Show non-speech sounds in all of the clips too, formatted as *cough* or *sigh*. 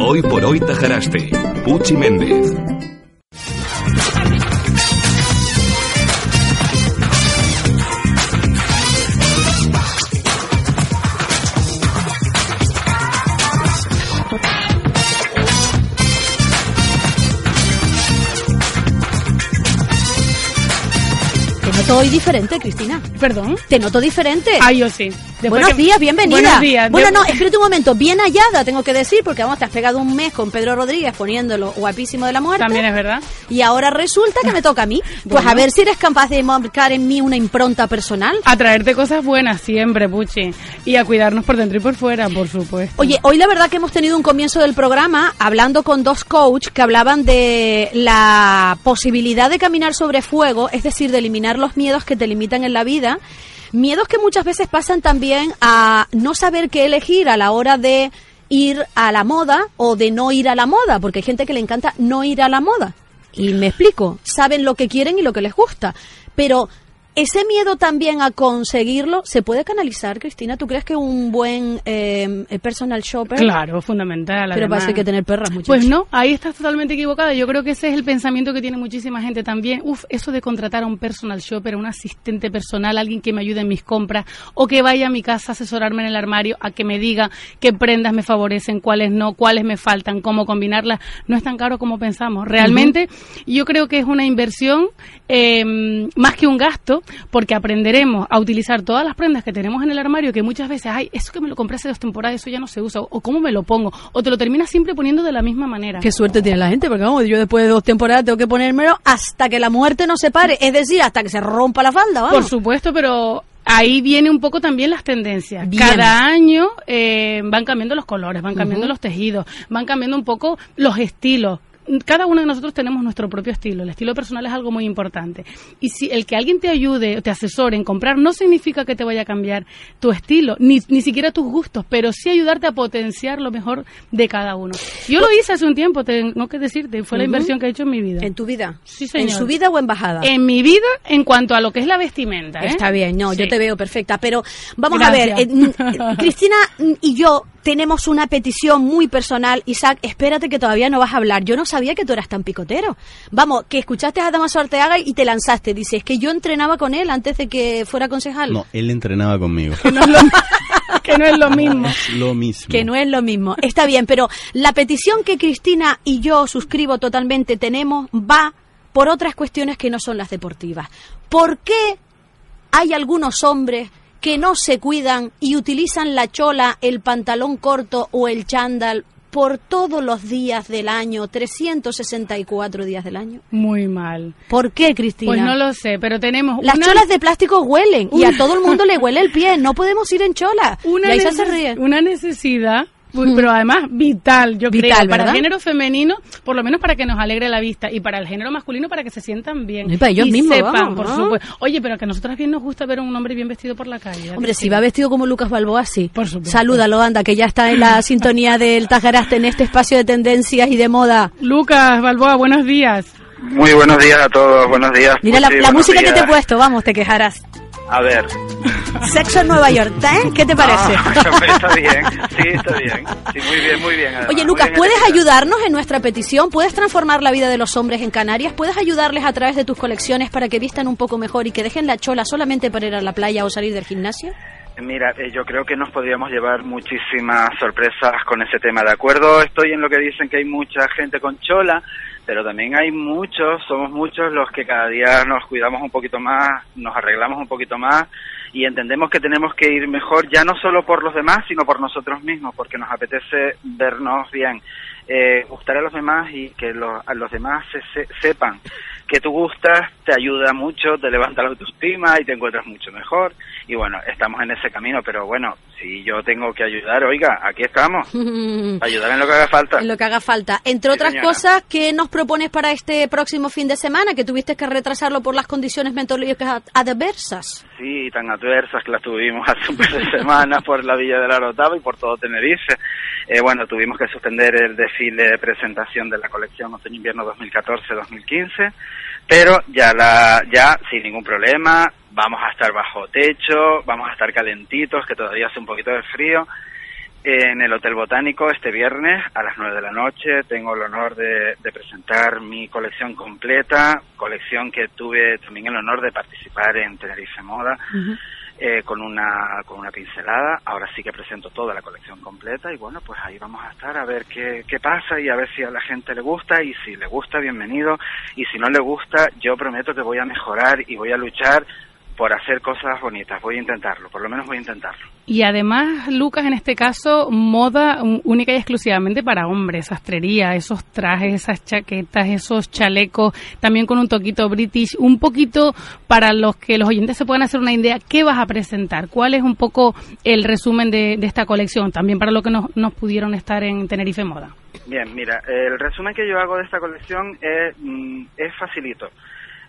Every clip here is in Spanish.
Hoy por hoy Tajaraste. Puchi Méndez. Te noto hoy diferente, Cristina. ¿Perdón? Te noto diferente. Ah, yo sí. Después Buenos que- días, bienvenida. Buenos días. Bueno, no, espérate un momento. Bien hallada, tengo que decir, porque vamos, te has pegado un mes con Pedro Rodríguez poniéndolo guapísimo de la muerte. También es verdad. Y ahora resulta que me toca a mí. Pues Bueno. a ver si eres capaz de marcar en mí una impronta personal. A traerte cosas buenas siempre, Puchi. Y a cuidarnos por dentro y por fuera, por supuesto. Oye, hoy la verdad que hemos tenido un comienzo del programa hablando con dos coach que hablaban de la posibilidad de caminar sobre fuego, es decir, de eliminar los miedos que te limitan en la vida. Miedos que muchas veces pasan también a no saber qué elegir a la hora de ir a la moda o de no ir a la moda, porque hay gente que le encanta no ir a la moda. Y me explico, saben lo que quieren y lo que les gusta, pero ese miedo también a conseguirlo se puede canalizar, Cristina. ¿Tú crees que un buen eh, personal shopper? Claro, fundamental. Pero además. parece que tener perras. Pues no, ahí estás totalmente equivocada. Yo creo que ese es el pensamiento que tiene muchísima gente también. Uf, eso de contratar a un personal shopper, a un asistente personal, alguien que me ayude en mis compras o que vaya a mi casa a asesorarme en el armario, a que me diga qué prendas me favorecen, cuáles no, cuáles me faltan, cómo combinarlas, no es tan caro como pensamos. Realmente yo creo que es una inversión eh, más que un gasto porque aprenderemos a utilizar todas las prendas que tenemos en el armario que muchas veces, ay, eso que me lo compré hace dos temporadas, eso ya no se usa, o, cómo me lo pongo, o te lo terminas siempre poniendo de la misma manera. Qué suerte tiene la gente, porque vamos, yo después de dos temporadas tengo que ponérmelo hasta que la muerte no se pare, es decir, hasta que se rompa la falda, vamos. Por supuesto, pero ahí viene un poco también las tendencias. Bien. Cada año eh, van cambiando los colores, van cambiando los tejidos, van cambiando un poco los estilos. Cada uno de nosotros tenemos nuestro propio estilo. El estilo personal es algo muy importante. Y si el que alguien te ayude o te asesore en comprar no significa que te vaya a cambiar tu estilo, ni, ni siquiera tus gustos, pero sí ayudarte a potenciar lo mejor de cada uno. Yo lo hice hace un tiempo, tengo que decirte, fue la inversión que he hecho en mi vida. ¿En tu vida? Sí, señor. ¿En su vida o en bajada? En mi vida, en cuanto a lo que es la vestimenta. ¿eh? Está bien, no, yo te veo perfecta, pero vamos Gracias. a ver, eh, *laughs* Cristina y yo tenemos una petición muy personal. Isaac, espérate que todavía no vas a hablar. Yo no sabía que tú eras tan picotero. Vamos, que escuchaste a Damaso Arteaga y te lanzaste. Dice, es que yo entrenaba con él antes de que fuera concejal. No, él entrenaba conmigo. que no es lo, *laughs* que no es lo mismo. Es lo mismo. Que no es lo mismo. Está bien, pero la petición que Cristina y yo suscribo totalmente tenemos va por otras cuestiones que no son las deportivas. ¿Por qué hay algunos hombres que no se cuidan y utilizan la chola, el pantalón corto o el chándal por todos los días del año, 364 días del año? Muy mal. ¿Por qué, Cristina? Pues no lo sé, pero tenemos Las una, cholas de plástico huelen y a todo el mundo le huele el pie. No podemos ir en chola. *laughs* una, y ahí se ríe. una necesidad, pero además vital, yo Vital, creo, para ¿verdad? el género femenino, por lo menos para que nos alegre la vista, y para el género masculino para que se sientan bien. Y para ellos mismos, sepan, vamos, por ¿no? supuesto. Oye, pero que a nosotras bien nos gusta ver a un hombre bien vestido por la calle. ¿a Hombre, si sí? va vestido como Lucas Balboa, sí. Por supuesto. Salúdalo, anda, que ya está en la *laughs* sintonía del Tajaraste en este espacio de tendencias y de moda. Lucas, Balboa, buenos días. Muy buenos días a todos, buenos días. Mira la, Puchi, la buenos música que te he puesto, vamos, te quejarás. A ver. Sexo en Nueva York, ¿eh? ¿Qué te parece? Ah, *laughs* está bien, sí, está bien. Sí, muy bien, muy bien. además, Oye, Lucas, bien ¿puedes elegida. ayudarnos en nuestra petición? ¿Puedes transformar la vida de los hombres en Canarias? ¿Puedes ayudarles a través de tus colecciones para que vistan un poco mejor y que dejen la chola solamente para ir a la playa o salir del gimnasio? Mira, eh, yo creo que nos podríamos llevar muchísimas sorpresas con ese tema. De acuerdo, estoy en lo que dicen que hay mucha gente con chola, pero también hay muchos, somos muchos los que cada día nos cuidamos un poquito más, nos arreglamos un poquito más y entendemos que tenemos que ir mejor ya no solo por los demás, sino por nosotros mismos, porque nos apetece vernos bien, eh, gustar a los demás y que los, a los demás se- se- sepan que tú gustas, te ayuda mucho, te levanta la autoestima y te encuentras mucho mejor. Y bueno, estamos en ese camino, pero bueno, si yo tengo que ayudar, oiga, aquí estamos, *laughs* ayudar en lo que haga falta. En lo que haga falta. Entre Sí, otras señora. cosas, ¿qué nos propones para este próximo fin de semana? Que tuviste que retrasarlo por las condiciones meteorológicas adversas. Sí, tan adversas que las tuvimos *laughs* hace un par de semanas por la Villa de la Rotava y por todo Tenerife. Eh, bueno, tuvimos que suspender el desfile de presentación de la colección Otoño-Invierno 2014-2015, pero ya, la, ya sin ningún problema, vamos a estar bajo techo, vamos a estar calentitos, que todavía hace un poquito de frío. En el Hotel Botánico este viernes a las 9 de la noche tengo el honor de, de presentar mi colección completa, colección que tuve también el honor de participar en Tenerife Moda eh, con una con una pincelada. Ahora sí que presento toda la colección completa y bueno, pues ahí vamos a estar a ver qué, qué pasa y a ver si a la gente le gusta y si le gusta, bienvenido y si no le gusta, yo prometo que voy a mejorar y voy a luchar por hacer cosas bonitas. Voy a intentarlo, por lo menos voy a intentarlo. Y además, Lucas, en este caso, moda única y exclusivamente para hombres, sastrería, esos trajes, esas chaquetas, esos chalecos, también con un toquito british, un poquito para los que los oyentes se puedan hacer una idea, ¿qué vas a presentar? ¿Cuál es un poco el resumen de, de esta colección? También para los que no, no pudieron estar en Tenerife Moda. Bien, mira, el resumen que yo hago de esta colección es, mm, es facilito.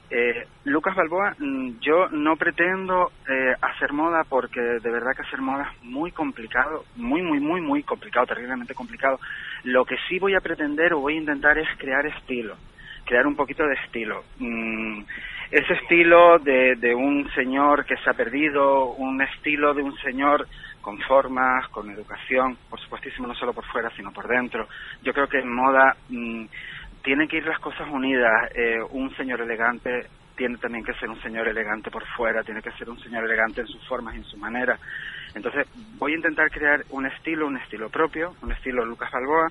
Eh, Lucas Balboa, mm, yo no pretendo eh, hacer moda porque de verdad que hacer moda es muy complicado, muy, muy, muy, muy complicado, terriblemente complicado. Lo que sí voy a pretender o voy a intentar es crear estilo, crear un poquito de estilo. Mm, ese estilo de, de un señor que se ha perdido, un estilo de un señor con formas, con educación, por supuestísimo no solo por fuera, sino por dentro. Yo creo que en moda mm, tienen que ir las cosas unidas. Eh, un señor elegante tiene también que ser un señor elegante por fuera, tiene que ser un señor elegante en sus formas y en su manera. Entonces voy a intentar crear un estilo, un estilo propio, un estilo Lucas Balboa,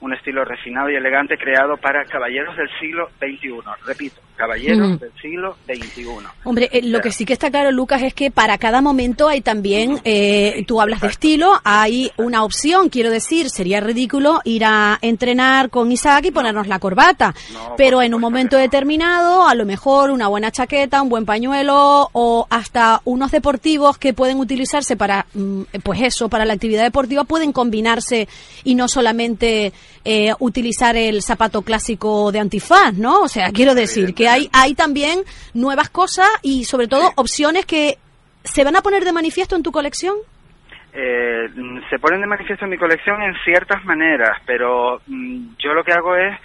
un estilo refinado y elegante creado para caballeros del siglo XXI. Repito, caballeros Mm. del siglo XXI. Hombre, eh, lo que sí que está claro, Lucas, es que para cada momento hay también, eh, tú hablas de estilo, hay una opción, quiero decir, sería ridículo ir a entrenar con Isaac y ponernos la corbata, No, pero en un momento determinado, a lo mejor una buena chaqueta, un buen pañuelo o hasta unos deportivos que pueden utilizarse para, mm, pues eso, para la actividad deportiva, pueden combinarse y no solamente eh, utilizar el zapato clásico de antifaz, ¿no? O sea, quiero decir que hay, hay también nuevas cosas y sobre todo opciones que se van a poner de manifiesto en tu colección. Eh, se ponen de manifiesto en mi colección en ciertas maneras, pero mm, yo lo que hago es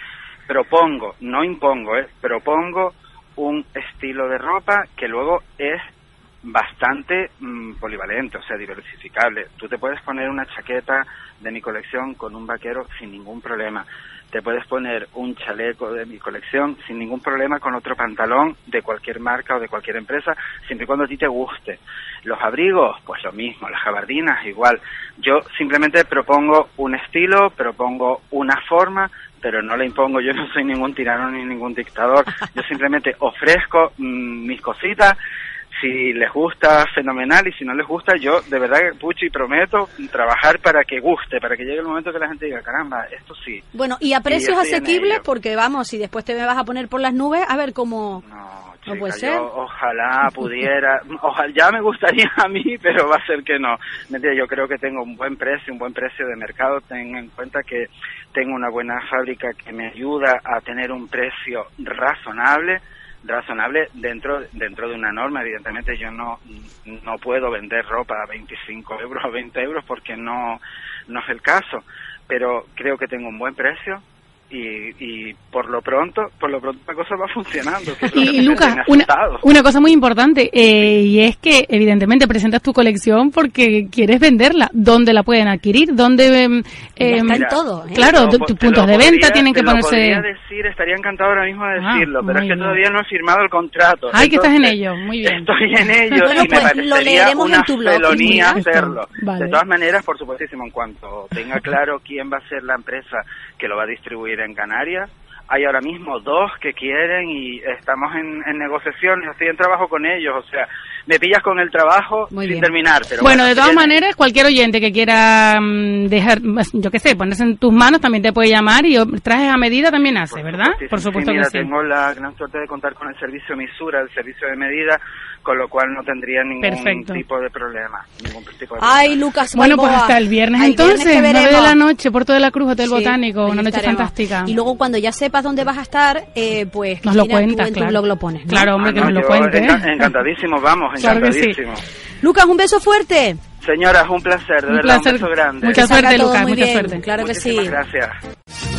propongo, no impongo, eh, propongo un estilo de ropa que luego es bastante mm, polivalente, o sea, diversificable. Tú te puedes poner una chaqueta de mi colección con un vaquero sin ningún problema. Te puedes poner un chaleco de mi colección sin ningún problema con otro pantalón de cualquier marca o de cualquier empresa, siempre y cuando a ti te guste. Los abrigos, pues lo mismo, las jabardinas igual. Yo simplemente propongo un estilo, propongo una forma, pero no le impongo, yo no soy ningún tirano ni ningún dictador. *laughs* Yo simplemente ofrezco mm, mis cositas si les gusta, fenomenal, y si no les gusta, yo de verdad, Puchi, prometo trabajar para que guste, para que llegue el momento que la gente diga, caramba, esto sí. Bueno, y a precios asequibles, porque vamos, si después te me vas a poner por las nubes, a ver cómo... No, No chica, puede yo ser. ojalá *laughs* pudiera, ojalá, ya me gustaría a mí, pero va a ser que no. Mentira, yo creo que tengo un buen precio, un buen precio de mercado. Ten en cuenta que tengo una buena fábrica que me ayuda a tener un precio razonable razonable dentro dentro de una norma. Evidentemente yo no no puedo vender ropa a 25 euros o 20 euros porque no no es el caso pero creo que tengo un buen precio y, y por lo pronto por lo pronto la cosa va funcionando lo Y, me Lucas, una, una cosa muy importante, eh, y es que evidentemente presentas tu colección porque quieres venderla. ¿Dónde la pueden adquirir? ¿Dónde...? em, em, está en Mira, todo, ¿eh? Claro, lo tus puntos lo de venta podría- tienen que te lo ponerse... podría decir, estaría encantado ahora mismo de Ah, decirlo, pero es que bien. todavía no he firmado el contrato. Ay, que estás en ello, muy bien. Estoy en ello Bueno, y me pues, lo parecería leeremos una en tu blog, felonía hacerlo. Vale. De todas maneras, por supuestísimo, en cuanto tenga claro quién va a ser la empresa que lo va a distribuir en Canarias, hay ahora mismo dos que quieren y estamos en, en negociaciones, estoy en trabajo con ellos, o sea, me pillas con el trabajo Muy sin bien. terminar. Pero bueno, de todas maneras, cualquier oyente que quiera mm, dejar, yo qué sé, ponerse en tus manos también te puede llamar y trajes a medida también hace, ¿verdad? Por Sí, supuesto mira, que sí. tengo la gran suerte de contar con el servicio Misura, el servicio de medida, con lo cual no tendría ningún Perfecto. tipo de problema. Ningún tipo de Ay, problema. Lucas Bueno, pues hasta el viernes Ay, entonces, que 9 de la noche, Puerto de la Cruz, Hotel Sí, Botánico, una noche estaremos. fantástica. Y luego cuando ya sepas dónde vas a estar, eh, pues Nos lo tú cuentas, tu claro. blog lo pones. ¿no? Claro, hombre, Ah, que no, nos lo yo cuente. enca- encantadísimo, vamos, Claro que sí. Lucas, un beso fuerte. Señoras, un placer, de Un verdad, placer. un beso grande. Mucha suerte, Lucas, mucha bien, suerte. Claro que sí. Muchísimas gracias.